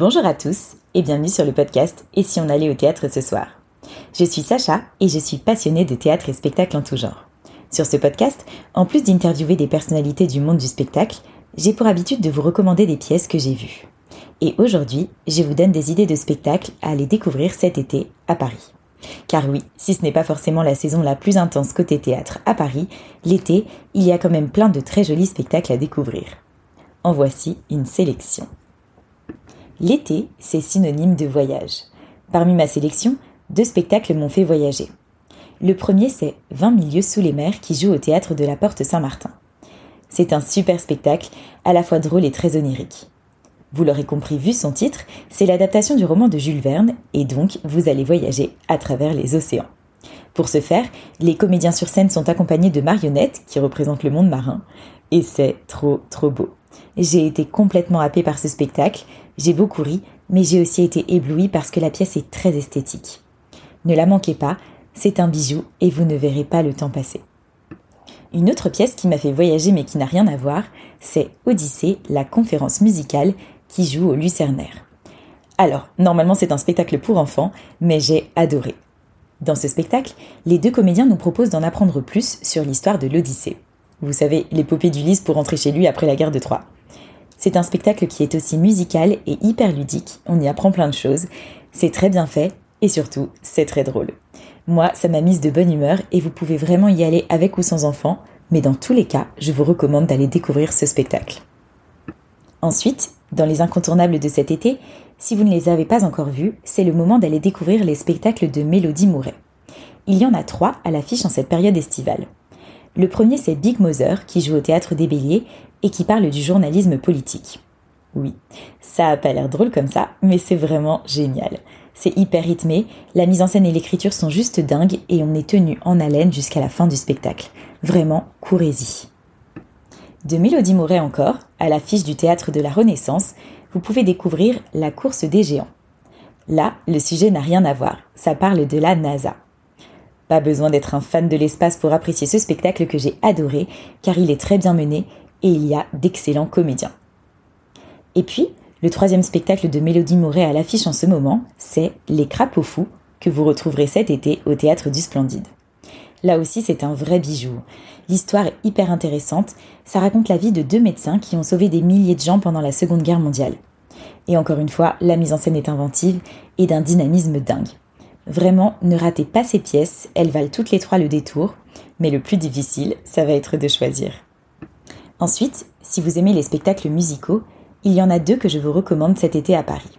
Bonjour à tous et bienvenue sur le podcast Et si on allait au théâtre ce soir? Je suis Sacha et je suis passionnée de théâtre et spectacle en tout genre. Sur ce podcast, en plus d'interviewer des personnalités du monde du spectacle, j'ai pour habitude de vous recommander des pièces que j'ai vues. Et aujourd'hui, je vous donne des idées de spectacles à aller découvrir cet été à Paris. Car oui, si ce n'est pas forcément la saison la plus intense côté théâtre à Paris, l'été, il y a quand même plein de très jolis spectacles à découvrir. En voici une sélection. L'été, c'est synonyme de voyage. Parmi ma sélection, deux spectacles m'ont fait voyager. Le premier, c'est 20 milieux sous les mers qui joue au théâtre de la Porte Saint-Martin. C'est un super spectacle, à la fois drôle et très onirique. Vous l'aurez compris vu son titre, c'est l'adaptation du roman de Jules Verne, et donc vous allez voyager à travers les océans. Pour ce faire, les comédiens sur scène sont accompagnés de marionnettes qui représentent le monde marin, et c'est trop trop beau. J'ai été complètement happée par ce spectacle, j'ai beaucoup ri, mais j'ai aussi été éblouie parce que la pièce est très esthétique. Ne la manquez pas, c'est un bijou et vous ne verrez pas le temps passer. Une autre pièce qui m'a fait voyager mais qui n'a rien à voir, c'est Odyssée, la conférence musicale qui joue au Lucernaire. Alors, normalement c'est un spectacle pour enfants, mais j'ai adoré. Dans ce spectacle, les deux comédiens nous proposent d'en apprendre plus sur l'histoire de l'Odyssée. Vous savez, l'épopée d'Ulysse pour rentrer chez lui après la guerre de Troie. C'est un spectacle qui est aussi musical et hyper ludique, on y apprend plein de choses, c'est très bien fait et surtout c'est très drôle. Moi, ça m'a mise de bonne humeur et vous pouvez vraiment y aller avec ou sans enfant, mais dans tous les cas, je vous recommande d'aller découvrir ce spectacle. Ensuite, dans les incontournables de cet été, si vous ne les avez pas encore vus, c'est le moment d'aller découvrir les spectacles de Mélodie Mouret. Il y en a trois à l'affiche en cette période estivale. Le premier, c'est Big Mother, qui joue au théâtre des Béliers et qui parle du journalisme politique. Oui, ça a pas l'air drôle comme ça, mais c'est vraiment génial. C'est hyper rythmé, la mise en scène et l'écriture sont juste dingues et on est tenu en haleine jusqu'à la fin du spectacle. Vraiment, courez-y. De Mélodie Moret encore, à l'affiche du théâtre de la Renaissance, vous pouvez découvrir La course des géants. Là, le sujet n'a rien à voir, ça parle de la NASA. Pas besoin d'être un fan de l'espace pour apprécier ce spectacle que j'ai adoré, car il est très bien mené et il y a d'excellents comédiens. Et puis, le troisième spectacle de Mélodie Moret à l'affiche en ce moment, c'est Les Crapauds Fous, que vous retrouverez cet été au Théâtre du Splendide. Là aussi, c'est un vrai bijou. L'histoire est hyper intéressante, ça raconte la vie de deux médecins qui ont sauvé des milliers de gens pendant la Seconde Guerre mondiale. Et encore une fois, la mise en scène est inventive et d'un dynamisme dingue. Vraiment, ne ratez pas ces pièces, elles valent toutes les trois le détour, mais le plus difficile, ça va être de choisir. Ensuite, si vous aimez les spectacles musicaux, il y en a deux que je vous recommande cet été à Paris.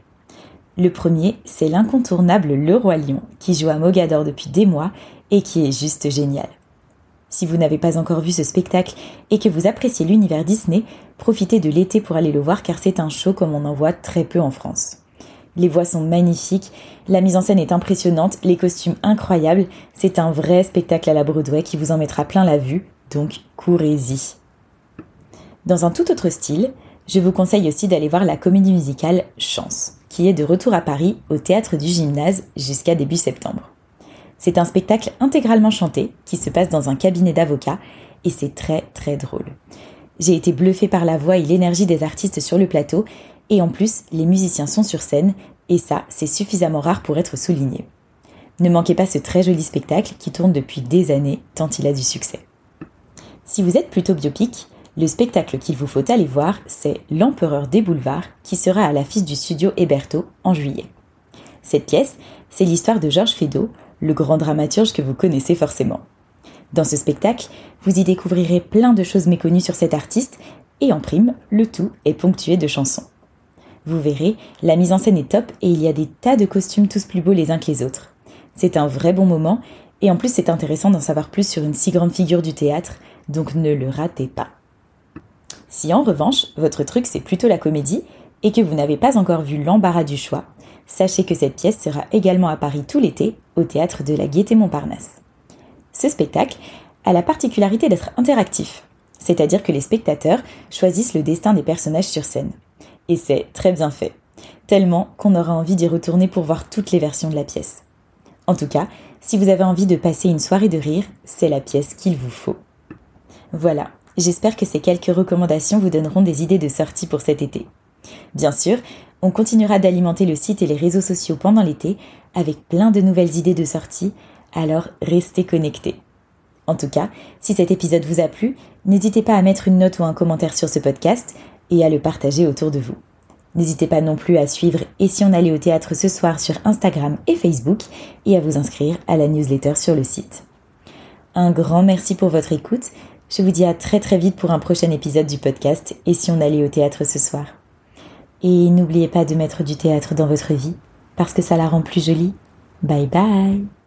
Le premier, c'est l'incontournable Le Roi Lion, qui joue à Mogador depuis des mois et qui est juste génial. Si vous n'avez pas encore vu ce spectacle et que vous appréciez l'univers Disney, profitez de l'été pour aller le voir car c'est un show comme on en voit très peu en France. Les voix sont magnifiques, la mise en scène est impressionnante, les costumes incroyables, c'est un vrai spectacle à la Broadway qui vous en mettra plein la vue, donc courez-y. Dans un tout autre style, je vous conseille aussi d'aller voir la comédie musicale Chance, qui est de retour à Paris au théâtre du gymnase jusqu'à début septembre. C'est un spectacle intégralement chanté qui se passe dans un cabinet d'avocats et c'est très très drôle. J'ai été bluffée par la voix et l'énergie des artistes sur le plateau et en plus, les musiciens sont sur scène, et ça, c'est suffisamment rare pour être souligné. Ne manquez pas ce très joli spectacle qui tourne depuis des années, tant il a du succès. Si vous êtes plutôt biopic, le spectacle qu'il vous faut aller voir, c'est L'Empereur des Boulevards, qui sera à l'affiche du studio Héberto en juillet. Cette pièce, c'est l'histoire de Georges Feydeau, le grand dramaturge que vous connaissez forcément. Dans ce spectacle, vous y découvrirez plein de choses méconnues sur cet artiste, et en prime, le tout est ponctué de chansons. Vous verrez, la mise en scène est top et il y a des tas de costumes tous plus beaux les uns que les autres. C'est un vrai bon moment et en plus c'est intéressant d'en savoir plus sur une si grande figure du théâtre, donc ne le ratez pas. Si en revanche, votre truc c'est plutôt la comédie et que vous n'avez pas encore vu l'embarras du choix, sachez que cette pièce sera également à Paris tout l'été au théâtre de la Gaîté Montparnasse. Ce spectacle a la particularité d'être interactif, c'est-à-dire que les spectateurs choisissent le destin des personnages sur scène et c'est très bien fait. Tellement qu'on aura envie d'y retourner pour voir toutes les versions de la pièce. En tout cas, si vous avez envie de passer une soirée de rire, c'est la pièce qu'il vous faut. Voilà, j'espère que ces quelques recommandations vous donneront des idées de sortie pour cet été. Bien sûr, On continuera d'alimenter le site et les réseaux sociaux pendant l'été avec plein de nouvelles idées de sortie, alors restez connectés. En tout cas, si cet épisode vous a plu, n'hésitez pas à mettre une note ou un commentaire sur ce podcast et à le partager autour de vous. N'hésitez pas non plus à suivre Et si on allait au théâtre ce soir sur Instagram et Facebook et à vous inscrire à la newsletter sur le site. Un grand merci pour votre écoute. Je vous dis à très très vite pour un prochain épisode du podcast Et si on allait au théâtre ce soir. Et n'oubliez pas de mettre du théâtre dans votre vie parce que ça la rend plus jolie. Bye bye